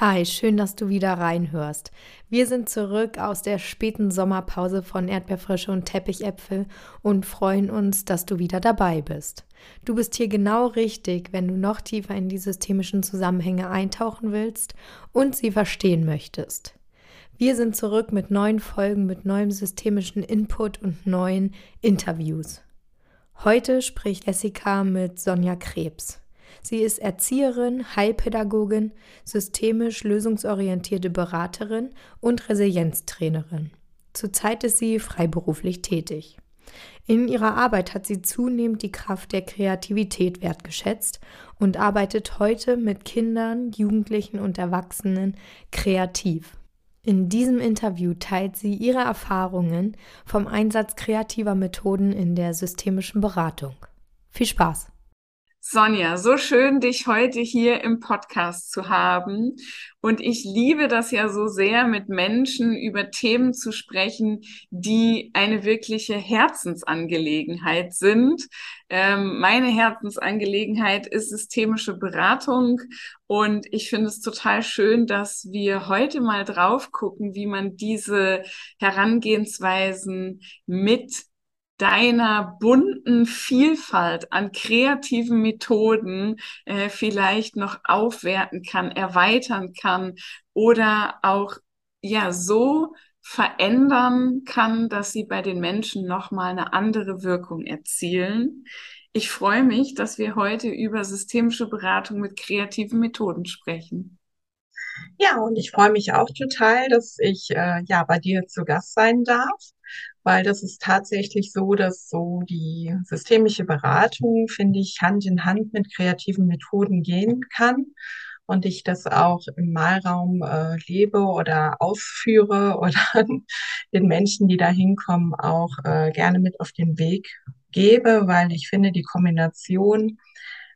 Hi, schön, dass du wieder reinhörst. Wir sind zurück aus der späten Sommerpause von Erdbeerfrische und Teppichäpfel und freuen uns, dass du wieder dabei bist. Du bist hier genau richtig, wenn du noch tiefer in die systemischen Zusammenhänge eintauchen willst und sie verstehen möchtest. Wir sind zurück mit neuen Folgen, mit neuem systemischen Input und neuen Interviews. Heute spricht Jessica mit Sonja Krebs. Sie ist Erzieherin, Heilpädagogin, systemisch lösungsorientierte Beraterin und Resilienztrainerin. Zurzeit ist sie freiberuflich tätig. In ihrer Arbeit hat sie zunehmend die Kraft der Kreativität wertgeschätzt und arbeitet heute mit Kindern, Jugendlichen und Erwachsenen kreativ. In diesem Interview teilt sie ihre Erfahrungen vom Einsatz kreativer Methoden in der systemischen Beratung. Viel Spaß! Sonja, so schön, dich heute hier im Podcast zu haben. Und ich liebe das ja so sehr, mit Menschen über Themen zu sprechen, die eine wirkliche Herzensangelegenheit sind. Ähm, meine Herzensangelegenheit ist systemische Beratung. Und ich finde es total schön, dass wir heute mal drauf gucken, wie man diese Herangehensweisen mit deiner bunten Vielfalt an kreativen Methoden äh, vielleicht noch aufwerten kann, erweitern kann oder auch ja so verändern kann, dass sie bei den Menschen nochmal eine andere Wirkung erzielen. Ich freue mich, dass wir heute über systemische Beratung mit kreativen Methoden sprechen. Ja, und ich freue mich auch total, dass ich äh, ja bei dir zu Gast sein darf weil das ist tatsächlich so, dass so die systemische Beratung, finde ich, Hand in Hand mit kreativen Methoden gehen kann und ich das auch im Malraum äh, lebe oder ausführe oder den Menschen, die da hinkommen, auch äh, gerne mit auf den Weg gebe, weil ich finde, die Kombination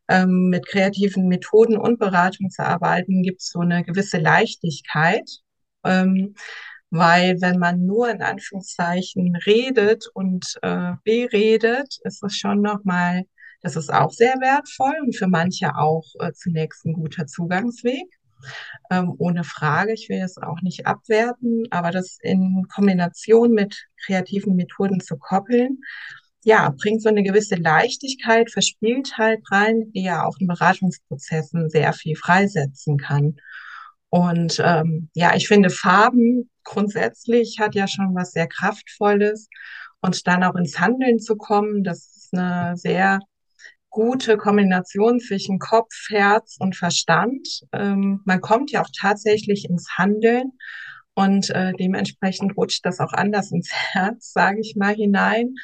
ähm, mit kreativen Methoden und Beratung zu arbeiten, gibt so eine gewisse Leichtigkeit. Ähm, weil wenn man nur in Anführungszeichen redet und äh, beredet, ist das schon nochmal, das ist auch sehr wertvoll und für manche auch äh, zunächst ein guter Zugangsweg. Ähm, ohne Frage, ich will es auch nicht abwerten, aber das in Kombination mit kreativen Methoden zu koppeln, ja, bringt so eine gewisse Leichtigkeit, Verspieltheit rein, die ja auch in Beratungsprozessen sehr viel freisetzen kann. Und ähm, ja, ich finde, Farben grundsätzlich hat ja schon was sehr Kraftvolles. Und dann auch ins Handeln zu kommen, das ist eine sehr gute Kombination zwischen Kopf, Herz und Verstand. Ähm, man kommt ja auch tatsächlich ins Handeln und äh, dementsprechend rutscht das auch anders ins Herz, sage ich mal, hinein,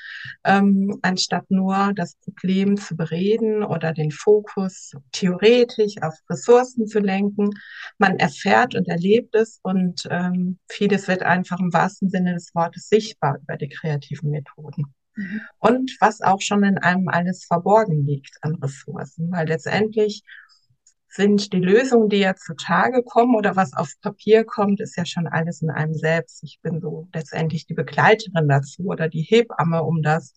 ähm, anstatt nur das Problem zu bereden oder den Fokus theoretisch auf Ressourcen zu lenken. Man erfährt und erlebt es und ähm, vieles wird einfach im wahrsten Sinne des Wortes sichtbar über die kreativen Methoden. Mhm. Und was auch schon in einem alles verborgen liegt an Ressourcen, weil letztendlich sind die Lösungen, die ja zutage kommen oder was auf Papier kommt, ist ja schon alles in einem selbst. Ich bin so letztendlich die Begleiterin dazu oder die Hebamme, um das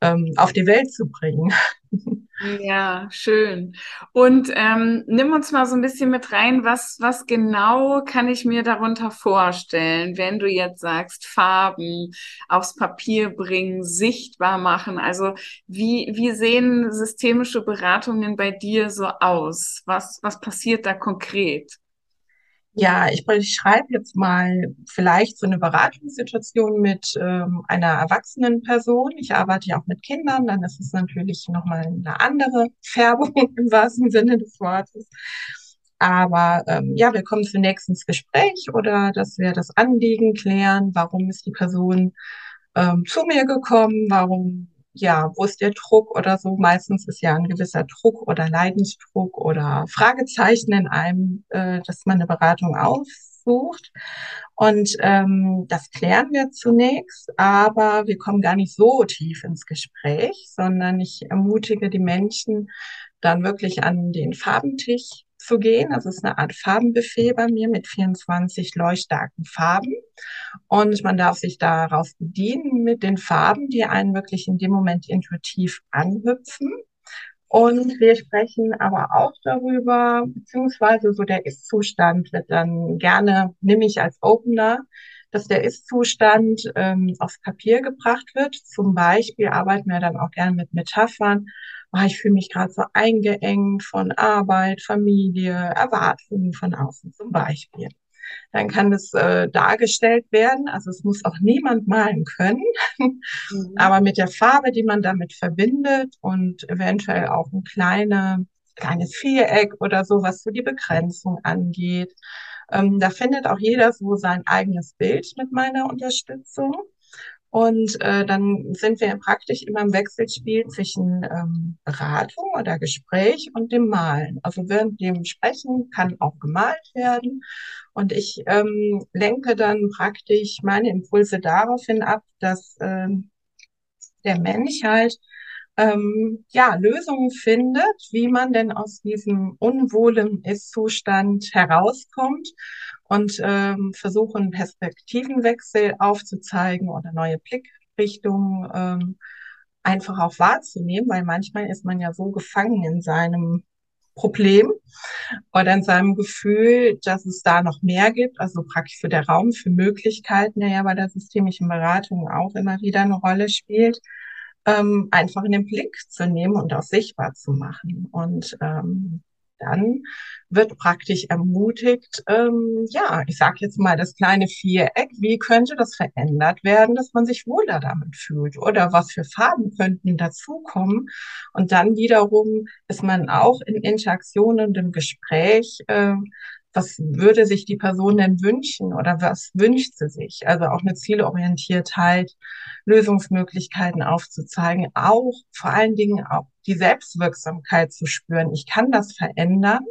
ähm, auf die Welt zu bringen. Ja, schön. Und ähm, nimm uns mal so ein bisschen mit rein, was, was genau kann ich mir darunter vorstellen, wenn du jetzt sagst, Farben aufs Papier bringen, sichtbar machen. Also wie, wie sehen systemische Beratungen bei dir so aus? Was, was passiert da konkret? Ja, ich, schreibe jetzt mal vielleicht so eine Beratungssituation mit ähm, einer erwachsenen Person. Ich arbeite ja auch mit Kindern, dann ist es natürlich nochmal eine andere Färbung im wahrsten Sinne des Wortes. Aber ähm, ja, wir kommen zunächst ins Gespräch oder dass wir das Anliegen klären, warum ist die Person ähm, zu mir gekommen, warum ja, wo ist der Druck oder so? Meistens ist ja ein gewisser Druck oder Leidensdruck oder Fragezeichen in einem, äh, dass man eine Beratung aus, sucht. Und ähm, das klären wir zunächst, aber wir kommen gar nicht so tief ins Gespräch, sondern ich ermutige die Menschen dann wirklich an den Farbentisch zu gehen. Also es ist eine Art Farbenbuffet bei mir mit 24 leuchtstarken Farben. Und man darf sich darauf bedienen mit den Farben, die einen wirklich in dem Moment intuitiv anhüpfen. Und wir sprechen aber auch darüber, beziehungsweise so der Ist-Zustand wird dann gerne, nehme ich als Opener, dass der Ist-Zustand ähm, aufs Papier gebracht wird. Zum Beispiel arbeiten wir dann auch gerne mit Metaphern. Oh, ich fühle mich gerade so eingeengt von Arbeit, Familie, Erwartungen von außen zum Beispiel dann kann es äh, dargestellt werden. Also es muss auch niemand malen können, mhm. aber mit der Farbe, die man damit verbindet und eventuell auch ein kleine, kleines Viereck oder so, was so die Begrenzung angeht. Ähm, da findet auch jeder so sein eigenes Bild mit meiner Unterstützung. Und äh, dann sind wir praktisch immer im Wechselspiel zwischen ähm, Beratung oder Gespräch und dem Malen. Also während dem Sprechen kann auch gemalt werden. Und ich ähm, lenke dann praktisch meine Impulse daraufhin ab, dass ähm, der Mensch halt ähm, ja, Lösungen findet, wie man denn aus diesem unwohlen Ist-Zustand herauskommt und ähm, versuchen, Perspektivenwechsel aufzuzeigen oder neue Blickrichtungen ähm, einfach auch wahrzunehmen, weil manchmal ist man ja so gefangen in seinem Problem oder in seinem Gefühl, dass es da noch mehr gibt, also praktisch für der Raum für Möglichkeiten, der ja bei der systemischen Beratung auch immer wieder eine Rolle spielt, ähm, einfach in den Blick zu nehmen und auch sichtbar zu machen. Und ähm, dann wird praktisch ermutigt, ähm, ja, ich sage jetzt mal das kleine Viereck, wie könnte das verändert werden, dass man sich wohler damit fühlt oder was für Farben könnten dazukommen. Und dann wiederum ist man auch in Interaktion und im Gespräch äh, was würde sich die Person denn wünschen oder was wünscht sie sich? Also auch eine Zielorientiertheit, Lösungsmöglichkeiten aufzuzeigen, auch vor allen Dingen auch die Selbstwirksamkeit zu spüren. Ich kann das verändern.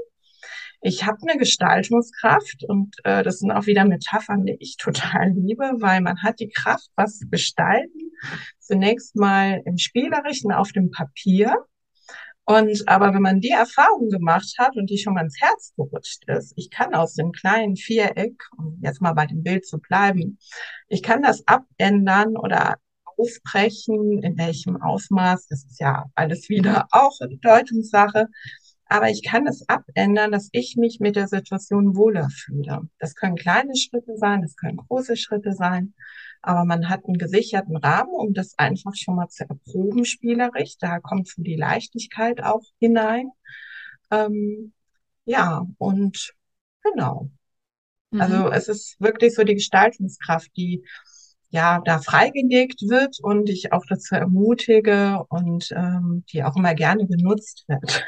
Ich habe eine Gestaltungskraft und äh, das sind auch wieder Metaphern, die ich total liebe, weil man hat die Kraft, was zu gestalten. Zunächst mal im Spielerischen auf dem Papier und aber wenn man die Erfahrung gemacht hat und die schon mal ins Herz gerutscht ist, ich kann aus dem kleinen Viereck, um jetzt mal bei dem Bild zu bleiben, ich kann das abändern oder aufbrechen, in welchem Ausmaß, das ist ja alles wieder auch eine Deutungssache, aber ich kann es abändern, dass ich mich mit der Situation wohler fühle. Das können kleine Schritte sein, das können große Schritte sein aber man hat einen gesicherten Rahmen, um das einfach schon mal zu erproben spielerisch. Da kommt so die Leichtigkeit auch hinein. Ähm, ja, und genau. Also mhm. Also es ist wirklich so die Gestaltungskraft, die ja da freigelegt wird und ich auch dazu ermutige und ähm, die auch immer gerne genutzt wird.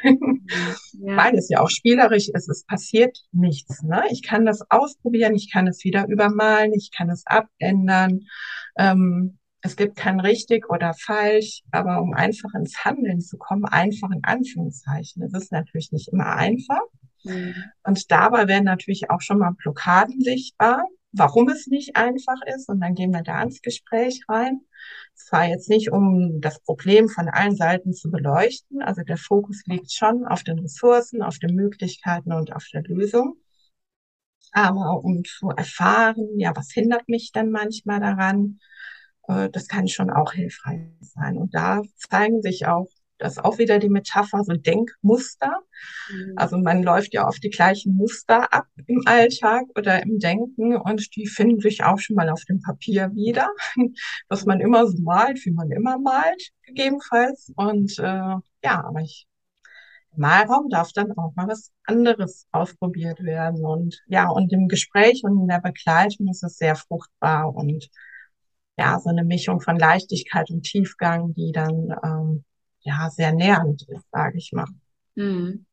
Ja. Weil es ja auch spielerisch ist, es passiert nichts. Ne? Ich kann das ausprobieren, ich kann es wieder übermalen, ich kann es abändern. Ähm, es gibt kein richtig oder falsch, aber um einfach ins Handeln zu kommen, einfach in Anführungszeichen. Es ist natürlich nicht immer einfach. Mhm. Und dabei werden natürlich auch schon mal Blockaden sichtbar warum es nicht einfach ist. Und dann gehen wir da ins Gespräch rein. Zwar jetzt nicht, um das Problem von allen Seiten zu beleuchten. Also der Fokus liegt schon auf den Ressourcen, auf den Möglichkeiten und auf der Lösung. Aber um zu erfahren, ja, was hindert mich denn manchmal daran? Äh, das kann schon auch hilfreich sein. Und da zeigen sich auch das ist auch wieder die Metapher, so Denkmuster. Mhm. Also man läuft ja oft die gleichen Muster ab im Alltag oder im Denken und die finden sich auch schon mal auf dem Papier wieder, dass man immer so malt, wie man immer malt, gegebenenfalls. Und äh, ja, aber ich im Malraum darf dann auch mal was anderes ausprobiert werden. Und ja, und im Gespräch und in der Begleitung ist es sehr fruchtbar und ja, so eine Mischung von Leichtigkeit und Tiefgang, die dann ähm, ja sehr nähernd ist, sage ich mal. Mhm.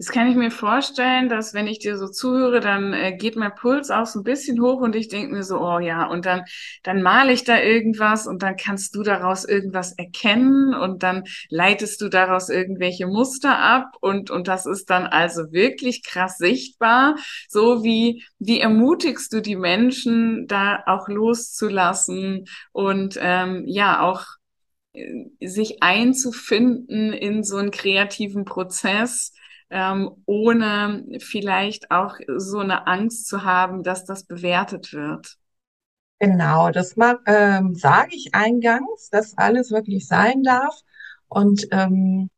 Jetzt kann ich mir vorstellen, dass wenn ich dir so zuhöre, dann äh, geht mein Puls auch so ein bisschen hoch und ich denke mir so, oh ja, und dann, dann male ich da irgendwas und dann kannst du daraus irgendwas erkennen und dann leitest du daraus irgendwelche Muster ab und, und das ist dann also wirklich krass sichtbar. So wie, wie ermutigst du die Menschen, da auch loszulassen und ähm, ja, auch sich einzufinden in so einen kreativen Prozess, ähm, ohne vielleicht auch so eine Angst zu haben, dass das bewertet wird. Genau, das ähm, sage ich eingangs, dass alles wirklich sein darf. Und ähm,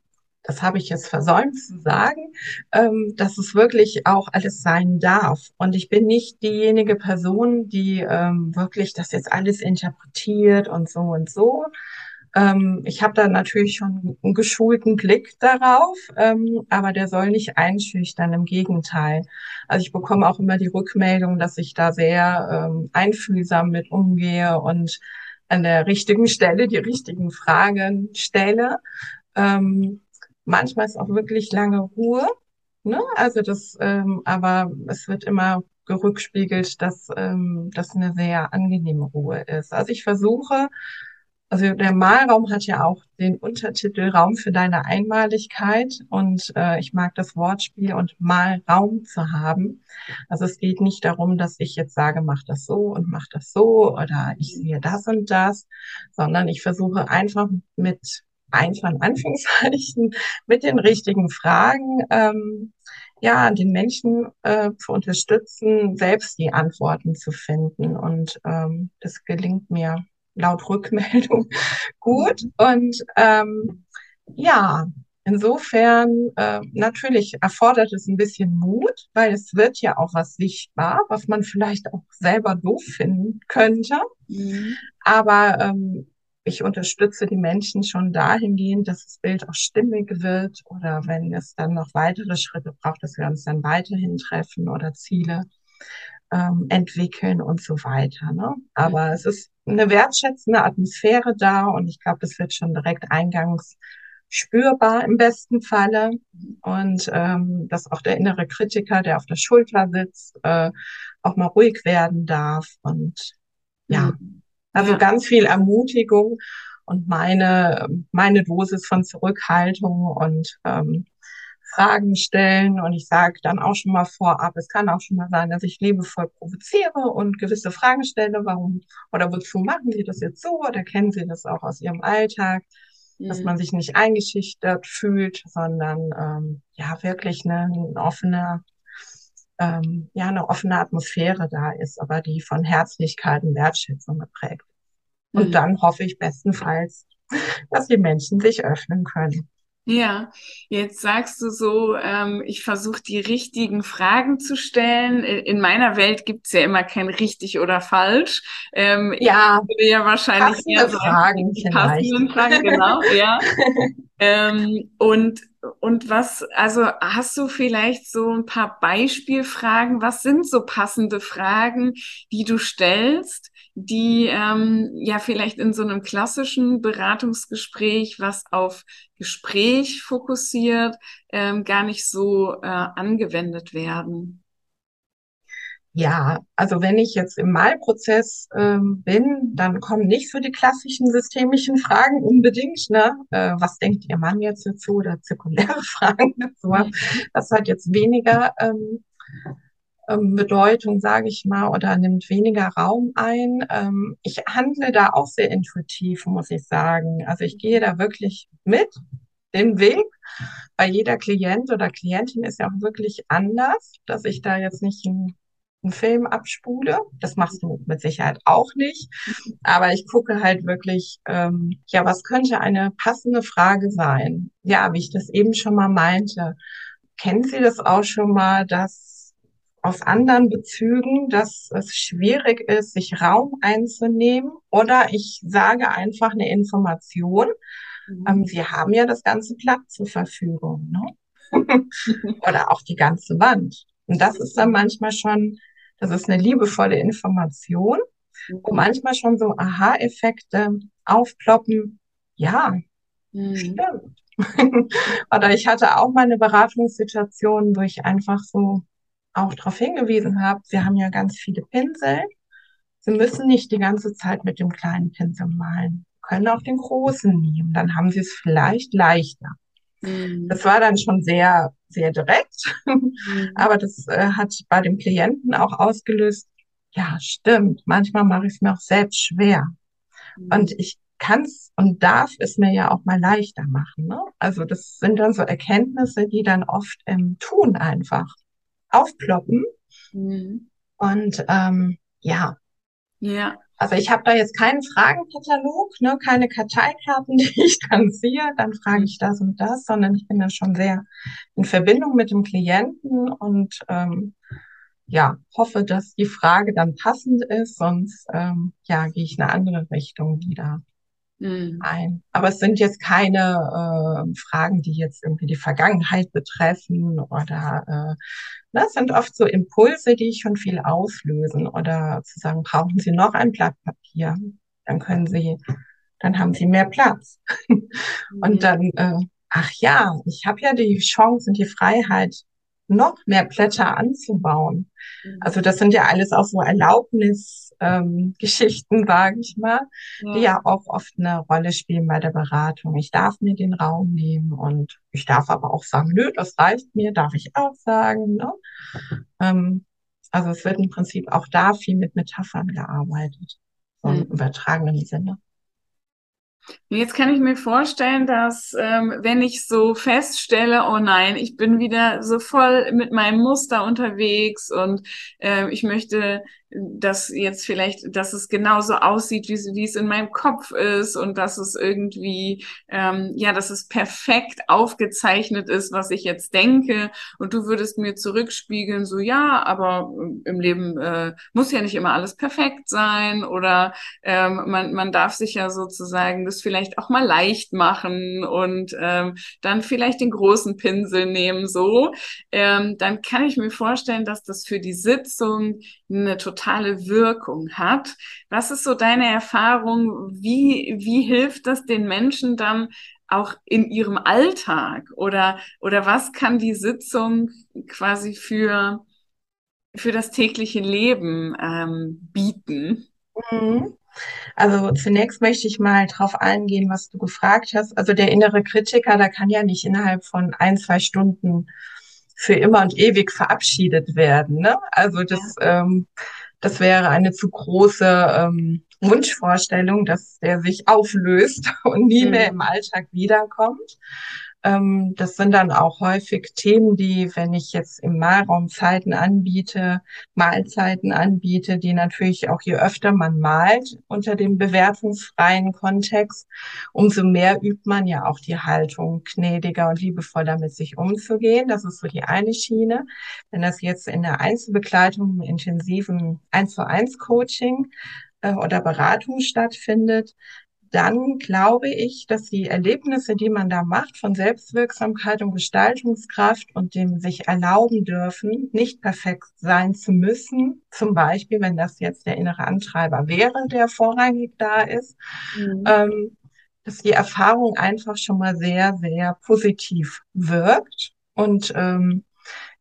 das habe ich jetzt versäumt zu sagen, ähm, dass es wirklich auch alles sein darf. Und ich bin nicht diejenige Person, die ähm, wirklich das jetzt alles interpretiert und so und so, ähm, ich habe da natürlich schon einen geschulten Blick darauf, ähm, aber der soll nicht einschüchtern, im Gegenteil. Also ich bekomme auch immer die Rückmeldung, dass ich da sehr ähm, einfühlsam mit umgehe und an der richtigen Stelle die richtigen Fragen stelle. Ähm, manchmal ist auch wirklich lange Ruhe. Ne? Also das, ähm, aber es wird immer gerückspiegelt, dass ähm, das eine sehr angenehme Ruhe ist. Also ich versuche also der Malraum hat ja auch den Untertitel Raum für deine Einmaligkeit und äh, ich mag das Wortspiel und Malraum zu haben. Also es geht nicht darum, dass ich jetzt sage, mach das so und mach das so oder ich sehe das und das, sondern ich versuche einfach mit einfach in Anführungszeichen mit den richtigen Fragen ähm, ja den Menschen äh, zu unterstützen, selbst die Antworten zu finden und ähm, das gelingt mir laut Rückmeldung gut. Und ähm, ja, insofern äh, natürlich erfordert es ein bisschen Mut, weil es wird ja auch was sichtbar, was man vielleicht auch selber doof finden könnte. Mhm. Aber ähm, ich unterstütze die Menschen schon dahingehend, dass das Bild auch stimmig wird oder wenn es dann noch weitere Schritte braucht, dass wir uns dann weiterhin treffen oder Ziele ähm, entwickeln und so weiter. Ne? Aber mhm. es ist eine wertschätzende Atmosphäre da und ich glaube, das wird schon direkt eingangs spürbar im besten Falle und ähm, dass auch der innere Kritiker, der auf der Schulter sitzt, äh, auch mal ruhig werden darf und ja, mhm. also ja. ganz viel Ermutigung und meine meine Dosis von Zurückhaltung und ähm, Fragen stellen und ich sage dann auch schon mal vorab, es kann auch schon mal sein, dass ich liebevoll provoziere und gewisse Fragen stelle, warum oder wozu machen Sie das jetzt so oder kennen Sie das auch aus Ihrem Alltag, mhm. dass man sich nicht eingeschüchtert fühlt, sondern ähm, ja wirklich eine, eine offene ähm, ja eine offene Atmosphäre da ist, aber die von Herzlichkeit und Wertschätzung geprägt. Und mhm. dann hoffe ich bestenfalls, dass die Menschen sich öffnen können. Ja, jetzt sagst du so, ähm, ich versuche die richtigen Fragen zu stellen. In meiner Welt gibt's ja immer kein richtig oder falsch. Ähm, ja, ich würde ja wahrscheinlich eher sagen, Fragen passenden Fragen, genau, ja. ähm, und und was, also hast du vielleicht so ein paar Beispielfragen? Was sind so passende Fragen, die du stellst, die ähm, ja vielleicht in so einem klassischen Beratungsgespräch, was auf Gespräch fokussiert, ähm, gar nicht so äh, angewendet werden? Ja, also wenn ich jetzt im Malprozess ähm, bin, dann kommen nicht so die klassischen systemischen Fragen unbedingt, ne? Äh, was denkt Ihr Mann jetzt dazu oder zirkuläre Fragen dazu? Mhm. Das hat jetzt weniger ähm, ähm, Bedeutung, sage ich mal, oder nimmt weniger Raum ein. Ähm, ich handle da auch sehr intuitiv, muss ich sagen. Also ich gehe da wirklich mit den Weg. Weil jeder Klient oder Klientin ist ja auch wirklich anders, dass ich da jetzt nicht ein einen Film abspule. Das machst du mit Sicherheit auch nicht. Aber ich gucke halt wirklich, ähm, ja, was könnte eine passende Frage sein? Ja, wie ich das eben schon mal meinte. Kennen Sie das auch schon mal, dass aus anderen Bezügen, dass es schwierig ist, sich Raum einzunehmen? Oder ich sage einfach eine Information. Mhm. Ähm, Sie haben ja das ganze Blatt zur Verfügung, ne? Oder auch die ganze Wand. Und das ist dann manchmal schon das ist eine liebevolle Information, wo manchmal schon so Aha-Effekte aufploppen. Ja, mhm. stimmt. Oder ich hatte auch mal eine Beratungssituation, wo ich einfach so auch darauf hingewiesen habe, wir haben ja ganz viele Pinsel. Sie müssen nicht die ganze Zeit mit dem kleinen Pinsel malen. Sie können auch den großen nehmen. Dann haben Sie es vielleicht leichter. Mhm. Das war dann schon sehr, sehr direkt. Mhm. Aber das äh, hat bei dem Klienten auch ausgelöst, ja, stimmt. Manchmal mache ich es mir auch selbst schwer. Mhm. Und ich kann es und darf es mir ja auch mal leichter machen. Ne? Also das sind dann so Erkenntnisse, die dann oft im Tun einfach aufploppen. Mhm. Und ähm, ja. Ja. Also ich habe da jetzt keinen Fragenkatalog, ne, keine Karteikarten, die ich dann sehe, dann frage ich das und das, sondern ich bin da schon sehr in Verbindung mit dem Klienten und ähm, ja, hoffe, dass die Frage dann passend ist, sonst ähm, ja, gehe ich in eine andere Richtung wieder mhm. ein. Aber es sind jetzt keine äh, Fragen, die jetzt irgendwie die Vergangenheit betreffen oder äh, das ne, sind oft so Impulse, die schon viel auslösen oder zu sagen, brauchen Sie noch ein Blatt Papier? Dann können Sie, dann haben Sie mehr Platz. Mhm. Und dann, äh, ach ja, ich habe ja die Chance und die Freiheit, noch mehr Blätter anzubauen. Mhm. Also das sind ja alles auch so Erlaubnisgeschichten, ähm, sage ich mal, ja. die ja auch oft eine Rolle spielen bei der Beratung. Ich darf mir den Raum nehmen und ich darf aber auch sagen, nö, das reicht mir, darf ich auch sagen. Ne? Ähm, also es wird im Prinzip auch da viel mit Metaphern gearbeitet, so im mhm. übertragenen Sinne. Jetzt kann ich mir vorstellen, dass ähm, wenn ich so feststelle, oh nein, ich bin wieder so voll mit meinem Muster unterwegs und äh, ich möchte dass jetzt vielleicht, dass es genauso aussieht, wie, wie es in meinem Kopf ist und dass es irgendwie, ähm, ja, dass es perfekt aufgezeichnet ist, was ich jetzt denke. Und du würdest mir zurückspiegeln, so ja, aber im Leben äh, muss ja nicht immer alles perfekt sein oder ähm, man, man darf sich ja sozusagen das vielleicht auch mal leicht machen und ähm, dann vielleicht den großen Pinsel nehmen, so. Ähm, dann kann ich mir vorstellen, dass das für die Sitzung eine totale Wirkung hat. Was ist so deine Erfahrung? Wie, wie hilft das den Menschen dann auch in ihrem Alltag? Oder, oder was kann die Sitzung quasi für, für das tägliche Leben ähm, bieten? Mhm. Also zunächst möchte ich mal darauf eingehen, was du gefragt hast. Also der innere Kritiker, da kann ja nicht innerhalb von ein, zwei Stunden für immer und ewig verabschiedet werden. Ne? Also das, ähm, das wäre eine zu große ähm, Wunschvorstellung, dass der sich auflöst und nie mhm. mehr im Alltag wiederkommt. Ähm, das sind dann auch häufig Themen, die, wenn ich jetzt im Malraum Zeiten anbiete, Mahlzeiten anbiete, die natürlich auch je öfter man malt unter dem bewertungsfreien Kontext, umso mehr übt man ja auch die Haltung, gnädiger und liebevoller mit sich umzugehen. Das ist so die eine Schiene. Wenn das jetzt in der Einzelbegleitung, im intensiven 1 zu 1 Coaching äh, oder Beratung stattfindet, dann glaube ich, dass die Erlebnisse, die man da macht von Selbstwirksamkeit und Gestaltungskraft und dem sich erlauben dürfen, nicht perfekt sein zu müssen, zum Beispiel, wenn das jetzt der innere Antreiber wäre, der vorrangig da ist, mhm. ähm, dass die Erfahrung einfach schon mal sehr, sehr positiv wirkt und ähm,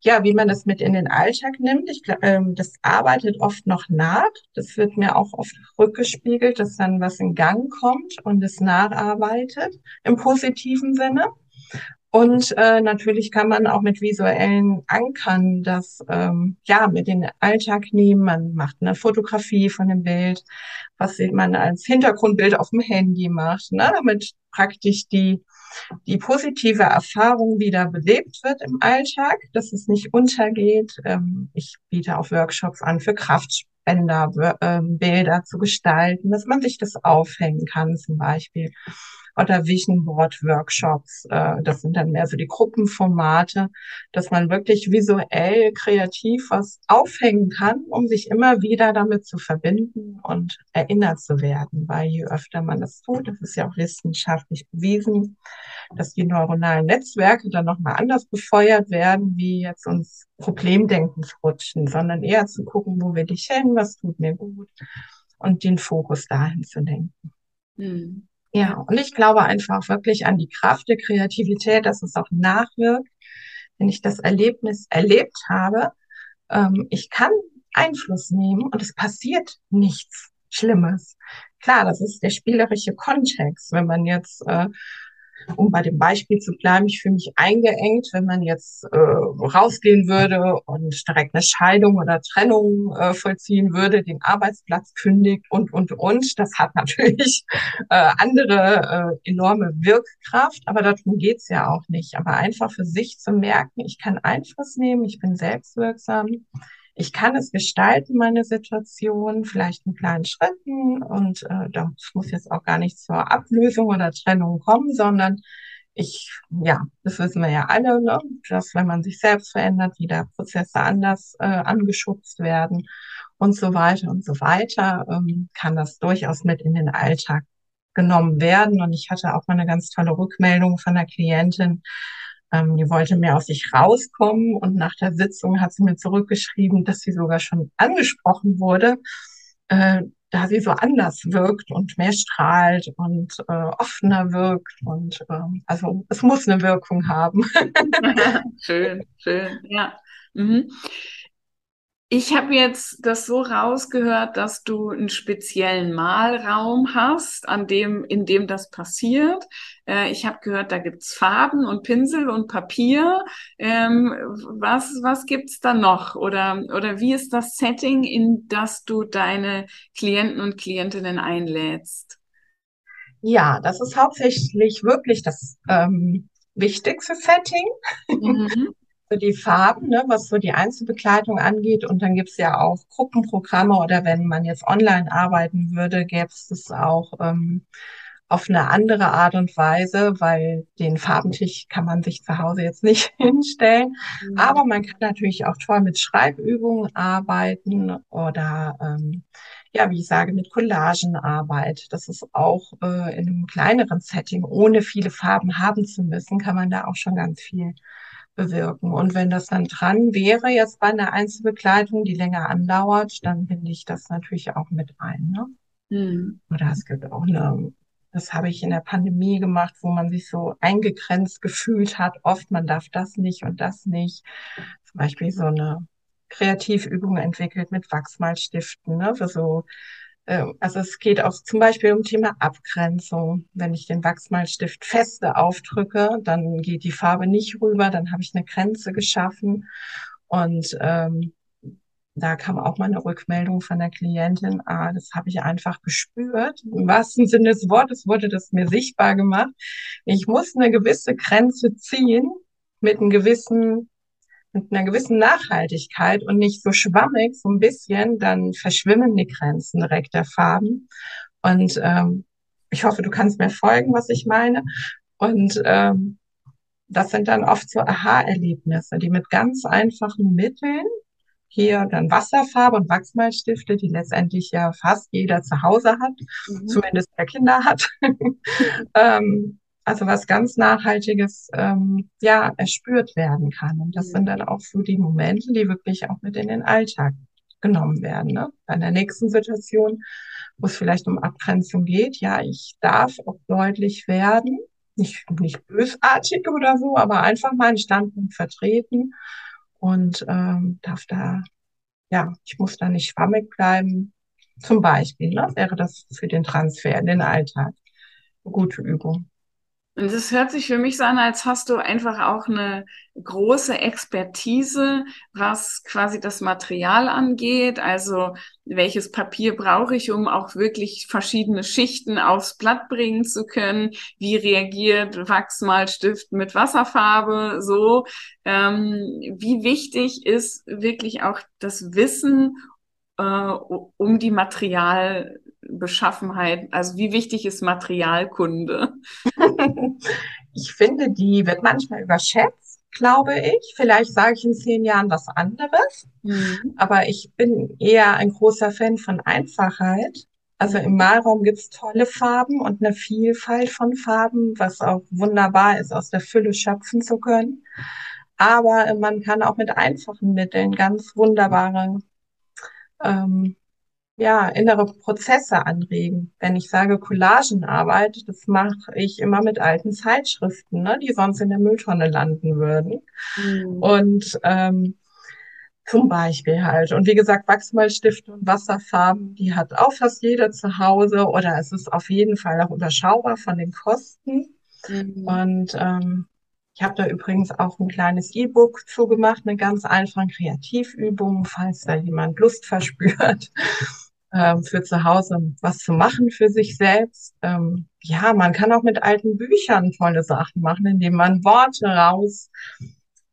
ja, wie man das mit in den Alltag nimmt. Ich, ähm, das arbeitet oft noch nach. Das wird mir auch oft rückgespiegelt, dass dann was in Gang kommt und es nacharbeitet im positiven Sinne. Und äh, natürlich kann man auch mit visuellen Ankern das ähm, ja mit den Alltag nehmen. Man macht eine Fotografie von dem Bild, was man als Hintergrundbild auf dem Handy macht, ne, damit praktisch die die positive Erfahrung wieder belebt wird im Alltag, dass es nicht untergeht. Ähm, ich biete auch Workshops an für Kraftspender, ähm, Bilder zu gestalten, dass man sich das aufhängen kann zum Beispiel oder Vision Board Workshops. Äh, das sind dann mehr so die Gruppenformate, dass man wirklich visuell kreativ was aufhängen kann, um sich immer wieder damit zu verbinden und erinnert zu werden. Weil je öfter man das tut, das ist ja auch wissenschaftlich bewiesen, dass die neuronalen Netzwerke dann nochmal anders befeuert werden, wie jetzt uns Problemdenken rutschen, sondern eher zu gucken, wo will ich hin, was tut mir gut und den Fokus dahin zu lenken. Hm. Ja, und ich glaube einfach wirklich an die Kraft der Kreativität, dass es auch nachwirkt, wenn ich das Erlebnis erlebt habe. Ähm, ich kann Einfluss nehmen und es passiert nichts Schlimmes. Klar, das ist der spielerische Kontext. Wenn man jetzt äh, um bei dem Beispiel zu bleiben, ich fühle mich eingeengt, wenn man jetzt äh, rausgehen würde und direkt eine Scheidung oder Trennung äh, vollziehen würde, den Arbeitsplatz kündigt und, und, und. Das hat natürlich äh, andere äh, enorme Wirkkraft, aber darum geht's ja auch nicht. Aber einfach für sich zu merken, ich kann Einfluss nehmen, ich bin selbstwirksam ich kann es gestalten, meine Situation, vielleicht in kleinen Schritten und äh, das muss jetzt auch gar nicht zur Ablösung oder Trennung kommen, sondern ich, ja, das wissen wir ja alle, ne, dass wenn man sich selbst verändert, wieder Prozesse anders äh, angeschubst werden und so weiter und so weiter, ähm, kann das durchaus mit in den Alltag genommen werden. Und ich hatte auch mal eine ganz tolle Rückmeldung von der Klientin, ähm, die wollte mehr aus sich rauskommen und nach der Sitzung hat sie mir zurückgeschrieben, dass sie sogar schon angesprochen wurde, äh, da sie so anders wirkt und mehr strahlt und äh, offener wirkt und äh, also es muss eine Wirkung haben. schön, schön, ja. Mhm. Ich habe jetzt das so rausgehört, dass du einen speziellen Malraum hast, an dem, in dem das passiert. Äh, ich habe gehört, da gibt's Farben und Pinsel und Papier. Ähm, was was gibt's da noch? Oder, oder wie ist das Setting, in das du deine Klienten und Klientinnen einlädst? Ja, das ist hauptsächlich wirklich das ähm, wichtigste Setting. Mhm für die Farben, ne, was so die Einzelbekleidung angeht. Und dann gibt's ja auch Gruppenprogramme oder wenn man jetzt online arbeiten würde, gäbe es das auch ähm, auf eine andere Art und Weise, weil den Farbentisch kann man sich zu Hause jetzt nicht hinstellen. Mhm. Aber man kann natürlich auch toll mit Schreibübungen arbeiten oder ähm, ja, wie ich sage, mit Collagenarbeit. Das ist auch äh, in einem kleineren Setting, ohne viele Farben haben zu müssen, kann man da auch schon ganz viel bewirken. Und wenn das dann dran wäre, jetzt bei einer Einzelbegleitung, die länger andauert, dann binde ich das natürlich auch mit ein. Ne? Mhm. Oder es gibt auch eine, das habe ich in der Pandemie gemacht, wo man sich so eingegrenzt gefühlt hat. Oft, man darf das nicht und das nicht. Zum Beispiel so eine Kreativübung entwickelt mit Wachsmalstiften, ne, für so also es geht auch zum Beispiel um Thema Abgrenzung. Wenn ich den Wachsmalstift feste aufdrücke, dann geht die Farbe nicht rüber, dann habe ich eine Grenze geschaffen. Und ähm, da kam auch mal eine Rückmeldung von der Klientin, ah, das habe ich einfach gespürt. Im wahrsten Sinne des Wortes wurde das mir sichtbar gemacht. Ich muss eine gewisse Grenze ziehen mit einem gewissen mit einer gewissen Nachhaltigkeit und nicht so schwammig, so ein bisschen, dann verschwimmen die Grenzen direkt der Farben. Und ähm, ich hoffe, du kannst mir folgen, was ich meine. Und ähm, das sind dann oft so Aha-Erlebnisse, die mit ganz einfachen Mitteln, hier dann Wasserfarbe und Wachsmalstifte, die letztendlich ja fast jeder zu Hause hat, mhm. zumindest der Kinder hat, ähm, also was ganz Nachhaltiges ähm, ja erspürt werden kann. Und das sind dann auch so die Momente, die wirklich auch mit in den Alltag genommen werden. Ne? Bei der nächsten Situation, wo es vielleicht um Abgrenzung geht, ja, ich darf auch deutlich werden, nicht, nicht bösartig oder so, aber einfach meinen Standpunkt vertreten und ähm, darf da, ja, ich muss da nicht schwammig bleiben. Zum Beispiel, ne, wäre das für den Transfer in den Alltag eine gute Übung. Und es hört sich für mich so an, als hast du einfach auch eine große Expertise, was quasi das Material angeht. Also welches Papier brauche ich, um auch wirklich verschiedene Schichten aufs Blatt bringen zu können? Wie reagiert Wachsmalstift mit Wasserfarbe? So, ähm, wie wichtig ist wirklich auch das Wissen äh, um die Material Beschaffenheit, also wie wichtig ist Materialkunde? ich finde, die wird manchmal überschätzt, glaube ich. Vielleicht sage ich in zehn Jahren was anderes. Mhm. Aber ich bin eher ein großer Fan von Einfachheit. Also im Malraum gibt es tolle Farben und eine Vielfalt von Farben, was auch wunderbar ist, aus der Fülle schöpfen zu können. Aber man kann auch mit einfachen Mitteln ganz wunderbare ähm, ja, innere Prozesse anregen. Wenn ich sage Collagenarbeit, das mache ich immer mit alten Zeitschriften, ne, die sonst in der Mülltonne landen würden. Mhm. Und ähm, zum Beispiel halt. Und wie gesagt, Wachsmalstifte und Wasserfarben, die hat auch fast jeder zu Hause oder es ist auf jeden Fall auch überschaubar von den Kosten. Mhm. Und ähm, ich habe da übrigens auch ein kleines E-Book zugemacht, eine ganz einfache Kreativübung, falls da jemand Lust verspürt, ähm, für zu Hause was zu machen für sich selbst. Ähm, ja, man kann auch mit alten Büchern tolle Sachen machen, indem man Worte raus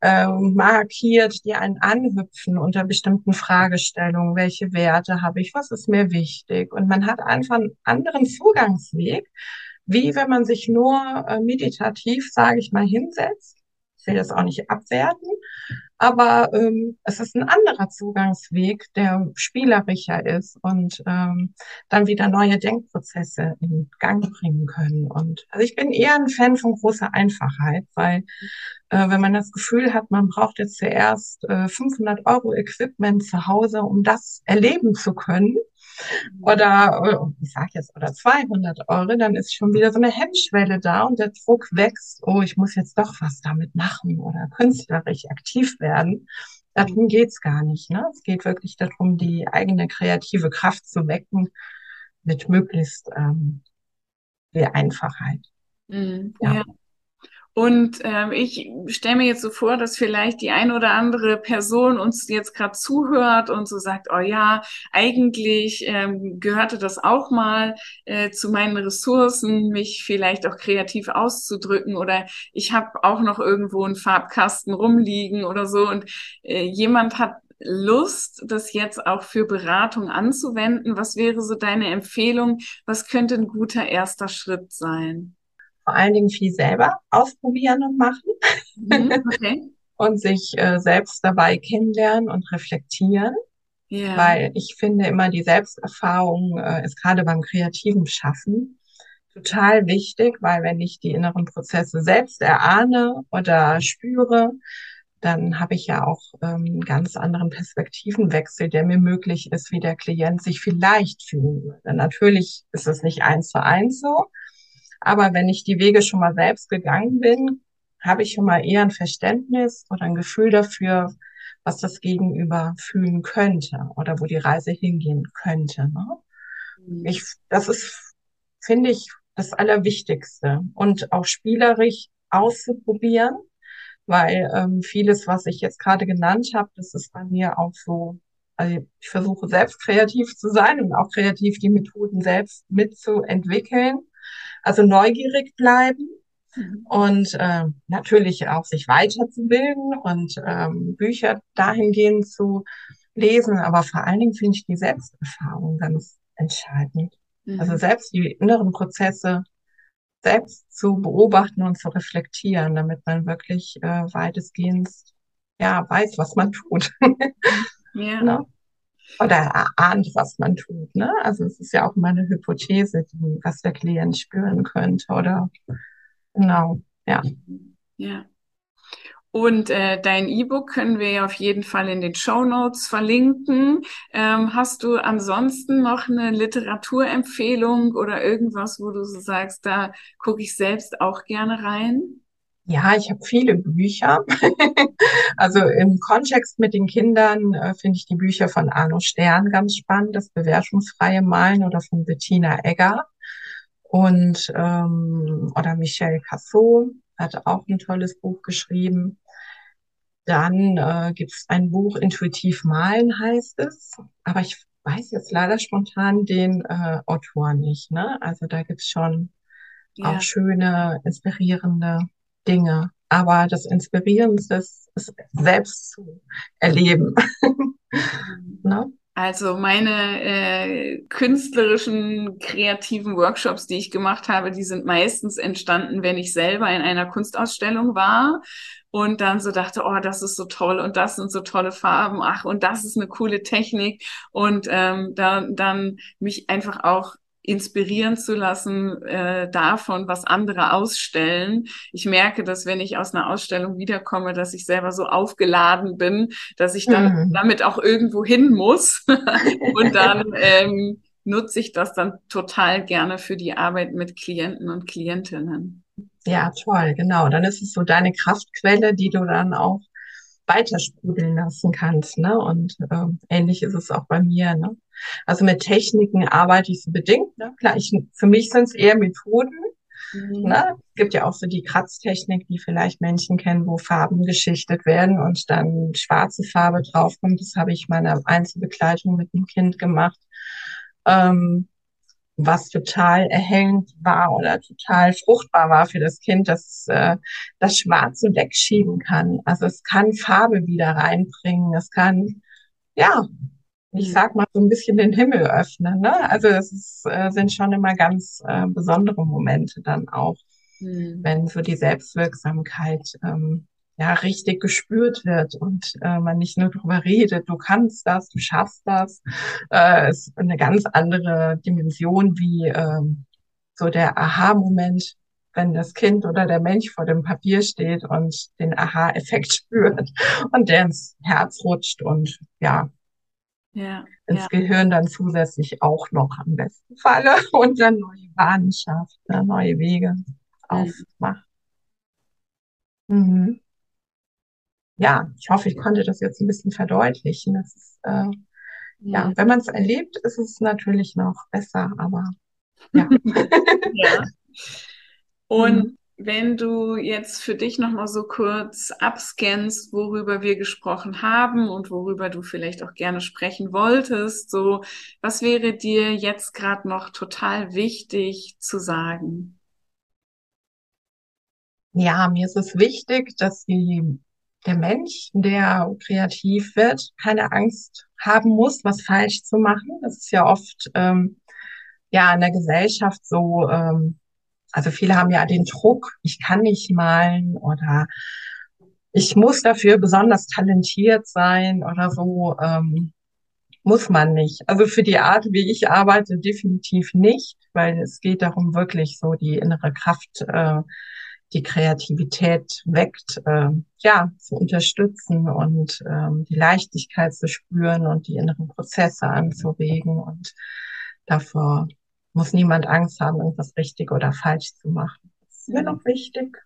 ähm, markiert, die einen anhüpfen unter bestimmten Fragestellungen. Welche Werte habe ich? Was ist mir wichtig? Und man hat einfach einen anderen Zugangsweg, wie wenn man sich nur äh, meditativ, sage ich mal, hinsetzt. Will das auch nicht abwerten, aber ähm, es ist ein anderer Zugangsweg, der spielerischer ist und ähm, dann wieder neue Denkprozesse in Gang bringen können. Und also ich bin eher ein Fan von großer Einfachheit, weil äh, wenn man das Gefühl hat, man braucht jetzt zuerst äh, 500 Euro Equipment zu Hause, um das erleben zu können, oder, äh, ich sage jetzt, oder 200 Euro, dann ist schon wieder so eine Hemmschwelle da und der Druck wächst, oh, ich muss jetzt doch was damit machen oder künstlerisch aktiv werden. Darum geht's gar nicht. Ne? Es geht wirklich darum, die eigene kreative Kraft zu wecken mit möglichst ähm, viel Einfachheit. Mhm, ja. ja. Und ähm, ich stelle mir jetzt so vor, dass vielleicht die ein oder andere Person uns jetzt gerade zuhört und so sagt, oh ja, eigentlich ähm, gehörte das auch mal äh, zu meinen Ressourcen, mich vielleicht auch kreativ auszudrücken oder ich habe auch noch irgendwo einen Farbkasten rumliegen oder so und äh, jemand hat Lust, das jetzt auch für Beratung anzuwenden. Was wäre so deine Empfehlung? Was könnte ein guter erster Schritt sein? Vor allen Dingen viel selber ausprobieren und machen. Mhm, okay. und sich äh, selbst dabei kennenlernen und reflektieren. Yeah. Weil ich finde immer, die Selbsterfahrung äh, ist gerade beim kreativen Schaffen total wichtig, weil wenn ich die inneren Prozesse selbst erahne oder spüre, dann habe ich ja auch ähm, einen ganz anderen Perspektivenwechsel, der mir möglich ist, wie der Klient sich vielleicht fühlen würde. Natürlich ist es nicht eins zu eins so, aber wenn ich die Wege schon mal selbst gegangen bin, habe ich schon mal eher ein Verständnis oder ein Gefühl dafür, was das Gegenüber fühlen könnte oder wo die Reise hingehen könnte. Ne? Mhm. Ich, das ist, finde ich, das Allerwichtigste und auch spielerisch auszuprobieren, weil ähm, vieles, was ich jetzt gerade genannt habe, das ist bei mir auch so. Also ich versuche selbst kreativ zu sein und auch kreativ die Methoden selbst mitzuentwickeln. Also neugierig bleiben mhm. und äh, natürlich auch sich weiterzubilden und ähm, Bücher dahingehend zu lesen. Aber vor allen Dingen finde ich die Selbsterfahrung ganz entscheidend. Mhm. Also selbst die inneren Prozesse selbst zu beobachten und zu reflektieren, damit man wirklich äh, weitestgehend ja weiß, was man tut. ja. Ne? Oder erahnt, was man tut. Ne? Also es ist ja auch immer eine Hypothese, was der Klient spüren könnte oder genau, ja. Ja. Und äh, dein E-Book können wir ja auf jeden Fall in den Show Notes verlinken. Ähm, hast du ansonsten noch eine Literaturempfehlung oder irgendwas, wo du so sagst, da gucke ich selbst auch gerne rein? Ja, ich habe viele Bücher. also im Kontext mit den Kindern äh, finde ich die Bücher von Arno Stern ganz spannend, das bewertungsfreie Malen oder von Bettina Egger und ähm, oder Michel Cassot hat auch ein tolles Buch geschrieben. Dann äh, gibt es ein Buch Intuitiv malen heißt es, aber ich weiß jetzt leider spontan den äh, Autor nicht. Ne? Also da gibt's schon ja. auch schöne, inspirierende Dinge. Aber das Inspirierendste ist, es selbst zu erleben. ne? Also meine äh, künstlerischen, kreativen Workshops, die ich gemacht habe, die sind meistens entstanden, wenn ich selber in einer Kunstausstellung war und dann so dachte, oh, das ist so toll und das sind so tolle Farben, ach, und das ist eine coole Technik und ähm, dann, dann mich einfach auch inspirieren zu lassen äh, davon, was andere ausstellen. Ich merke, dass wenn ich aus einer Ausstellung wiederkomme, dass ich selber so aufgeladen bin, dass ich dann mhm. damit auch irgendwo hin muss. und dann ähm, nutze ich das dann total gerne für die Arbeit mit Klienten und Klientinnen. Ja, toll, genau. Dann ist es so deine Kraftquelle, die du dann auch weitersprudeln lassen kannst. Ne? Und äh, ähnlich ist es auch bei mir. Ne? Also mit Techniken arbeite ich so bedingt. Ne? Klar, ich, für mich sind es eher Methoden. Mhm. Ne? Es gibt ja auch so die Kratztechnik, die vielleicht Menschen kennen, wo Farben geschichtet werden und dann schwarze Farbe draufkommt. Das habe ich meiner Einzelbegleitung mit dem Kind gemacht. Ähm, was total erhellend war oder total fruchtbar war für das Kind, dass äh, das Schwarze wegschieben kann. Also es kann Farbe wieder reinbringen. Es kann, ja, ich mhm. sag mal, so ein bisschen den Himmel öffnen. Ne? Also es ist, äh, sind schon immer ganz äh, besondere Momente dann auch, mhm. wenn so die Selbstwirksamkeit ähm, ja richtig gespürt wird und äh, man nicht nur darüber redet, du kannst das, du schaffst das. Äh, ist eine ganz andere Dimension wie äh, so der Aha-Moment, wenn das Kind oder der Mensch vor dem Papier steht und den Aha-Effekt spürt und der ins Herz rutscht und ja, ja ins ja. Gehirn dann zusätzlich auch noch am besten Falle und dann neue Bahnen schafft, ne, neue Wege aufmacht. Mhm ja, ich hoffe, ich konnte das jetzt ein bisschen verdeutlichen. Das ist, äh, ja, wenn man es erlebt, ist es natürlich noch besser, aber ja. ja. Und mhm. wenn du jetzt für dich nochmal so kurz abscannst, worüber wir gesprochen haben und worüber du vielleicht auch gerne sprechen wolltest, so, was wäre dir jetzt gerade noch total wichtig zu sagen? Ja, mir ist es wichtig, dass die der Mensch, der kreativ wird, keine Angst haben muss, was falsch zu machen. Das ist ja oft ähm, ja in der Gesellschaft so. Ähm, also viele haben ja den Druck, ich kann nicht malen oder ich muss dafür besonders talentiert sein oder so. Ähm, muss man nicht. Also für die Art, wie ich arbeite, definitiv nicht, weil es geht darum, wirklich so die innere Kraft äh, die Kreativität weckt, äh, ja, zu unterstützen und ähm, die Leichtigkeit zu spüren und die inneren Prozesse anzuregen. Und davor muss niemand Angst haben, irgendwas richtig oder falsch zu machen. Das ist mir noch wichtig.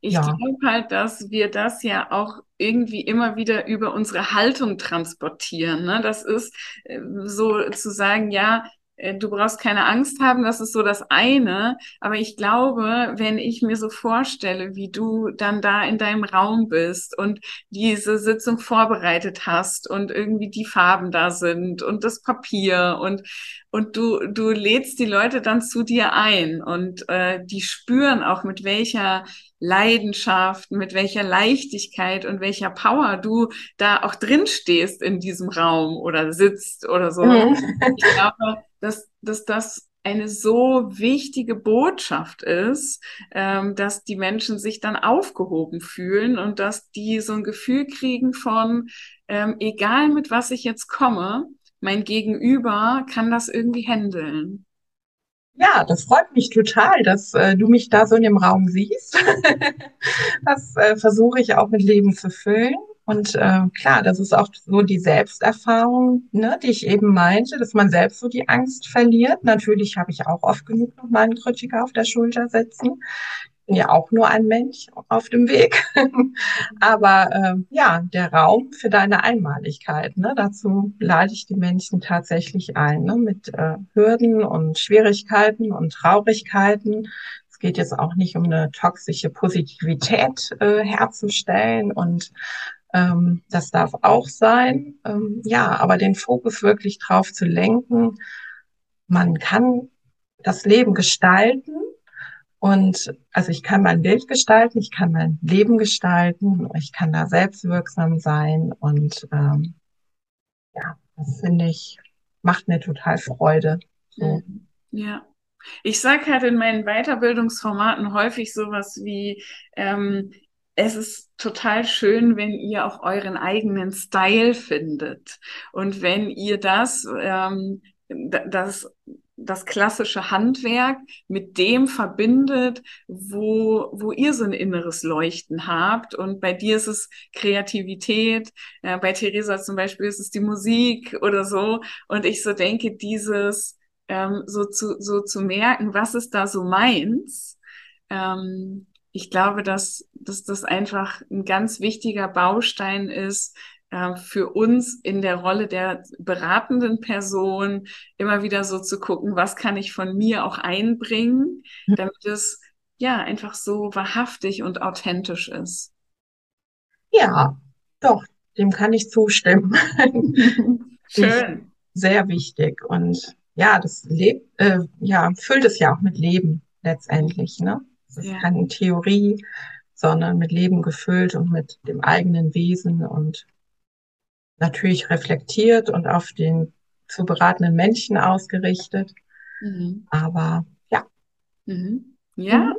Ich ja. glaube halt, dass wir das ja auch irgendwie immer wieder über unsere Haltung transportieren. Ne? Das ist äh, so zu sagen, ja, du brauchst keine Angst haben, das ist so das eine. Aber ich glaube, wenn ich mir so vorstelle, wie du dann da in deinem Raum bist und diese Sitzung vorbereitet hast und irgendwie die Farben da sind und das Papier und, und du, du lädst die Leute dann zu dir ein und äh, die spüren auch mit welcher Leidenschaft, mit welcher Leichtigkeit und welcher Power du da auch drin stehst in diesem Raum oder sitzt oder so. Mhm. Ich glaube, dass, dass das eine so wichtige Botschaft ist, ähm, dass die Menschen sich dann aufgehoben fühlen und dass die so ein Gefühl kriegen von, ähm, egal mit was ich jetzt komme, mein Gegenüber kann das irgendwie handeln. Ja, das freut mich total, dass äh, du mich da so in dem Raum siehst. das äh, versuche ich auch mit Leben zu füllen. Und äh, klar, das ist auch so die Selbsterfahrung, ne, die ich eben meinte, dass man selbst so die Angst verliert. Natürlich habe ich auch oft genug noch mal einen Kritiker auf der Schulter sitzen. Bin ja auch nur ein Mensch auf dem Weg. Aber äh, ja, der Raum für deine Einmaligkeit, ne, dazu lade ich die Menschen tatsächlich ein, ne, mit äh, Hürden und Schwierigkeiten und Traurigkeiten. Es geht jetzt auch nicht um eine toxische Positivität äh, herzustellen und ähm, das darf auch sein. Ähm, ja, aber den Fokus wirklich drauf zu lenken. Man kann das Leben gestalten. Und also ich kann mein Bild gestalten, ich kann mein Leben gestalten, ich kann da selbstwirksam sein. Und ähm, ja, das finde ich, macht mir total Freude. So. Ja. Ich sage halt in meinen Weiterbildungsformaten häufig sowas wie, ähm, es ist total schön, wenn ihr auch euren eigenen Style findet. Und wenn ihr das, ähm, das das klassische Handwerk mit dem verbindet, wo, wo ihr so ein inneres Leuchten habt. Und bei dir ist es Kreativität, äh, bei Theresa zum Beispiel ist es die Musik oder so. Und ich so denke, dieses ähm, so, zu, so zu merken, was ist da so meins. Ähm, ich glaube, dass, dass das einfach ein ganz wichtiger Baustein ist, äh, für uns in der Rolle der beratenden Person immer wieder so zu gucken, was kann ich von mir auch einbringen, hm. damit es ja einfach so wahrhaftig und authentisch ist. Ja, doch, dem kann ich zustimmen. Schön. Sehr wichtig und ja, das lebt, äh, ja, füllt es ja auch mit Leben letztendlich, ne? Es ist ja. keine Theorie, sondern mit Leben gefüllt und mit dem eigenen Wesen und natürlich reflektiert und auf den zu beratenden Menschen ausgerichtet. Mhm. Aber ja. Mhm. Ja. Mhm.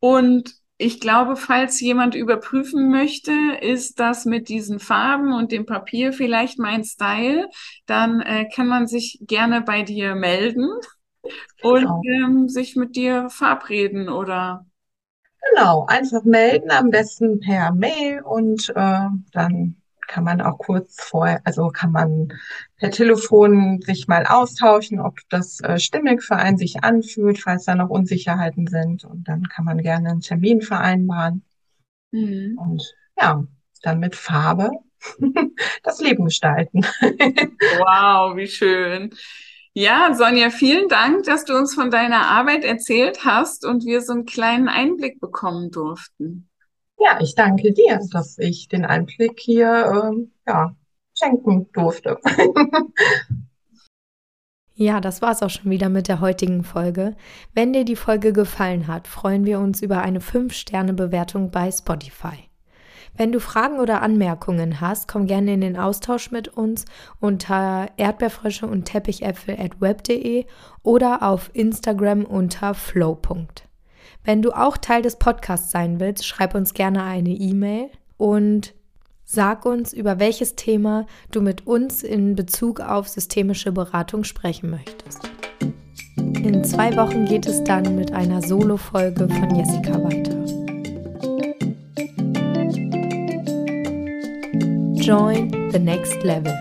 Und ich glaube, falls jemand überprüfen möchte, ist das mit diesen Farben und dem Papier vielleicht mein Style, dann äh, kann man sich gerne bei dir melden genau. und ähm, sich mit dir verabreden oder. Genau, einfach melden, am besten per Mail und äh, dann kann man auch kurz vorher, also kann man per Telefon sich mal austauschen, ob das äh, stimmig für einen sich anfühlt, falls da noch Unsicherheiten sind. Und dann kann man gerne einen Termin vereinbaren. Mhm. Und ja, dann mit Farbe das Leben gestalten. wow, wie schön. Ja, Sonja, vielen Dank, dass du uns von deiner Arbeit erzählt hast und wir so einen kleinen Einblick bekommen durften. Ja, ich danke dir, dass ich den Einblick hier ähm, ja, schenken durfte. Ja, das war's auch schon wieder mit der heutigen Folge. Wenn dir die Folge gefallen hat, freuen wir uns über eine 5-Sterne-Bewertung bei Spotify. Wenn du Fragen oder Anmerkungen hast, komm gerne in den Austausch mit uns unter Erdbeerfrösche und Teppichäpfel at web.de oder auf Instagram unter flow. Wenn du auch Teil des Podcasts sein willst, schreib uns gerne eine E-Mail und sag uns, über welches Thema du mit uns in Bezug auf systemische Beratung sprechen möchtest. In zwei Wochen geht es dann mit einer Solo-Folge von Jessica weiter. Join the next level.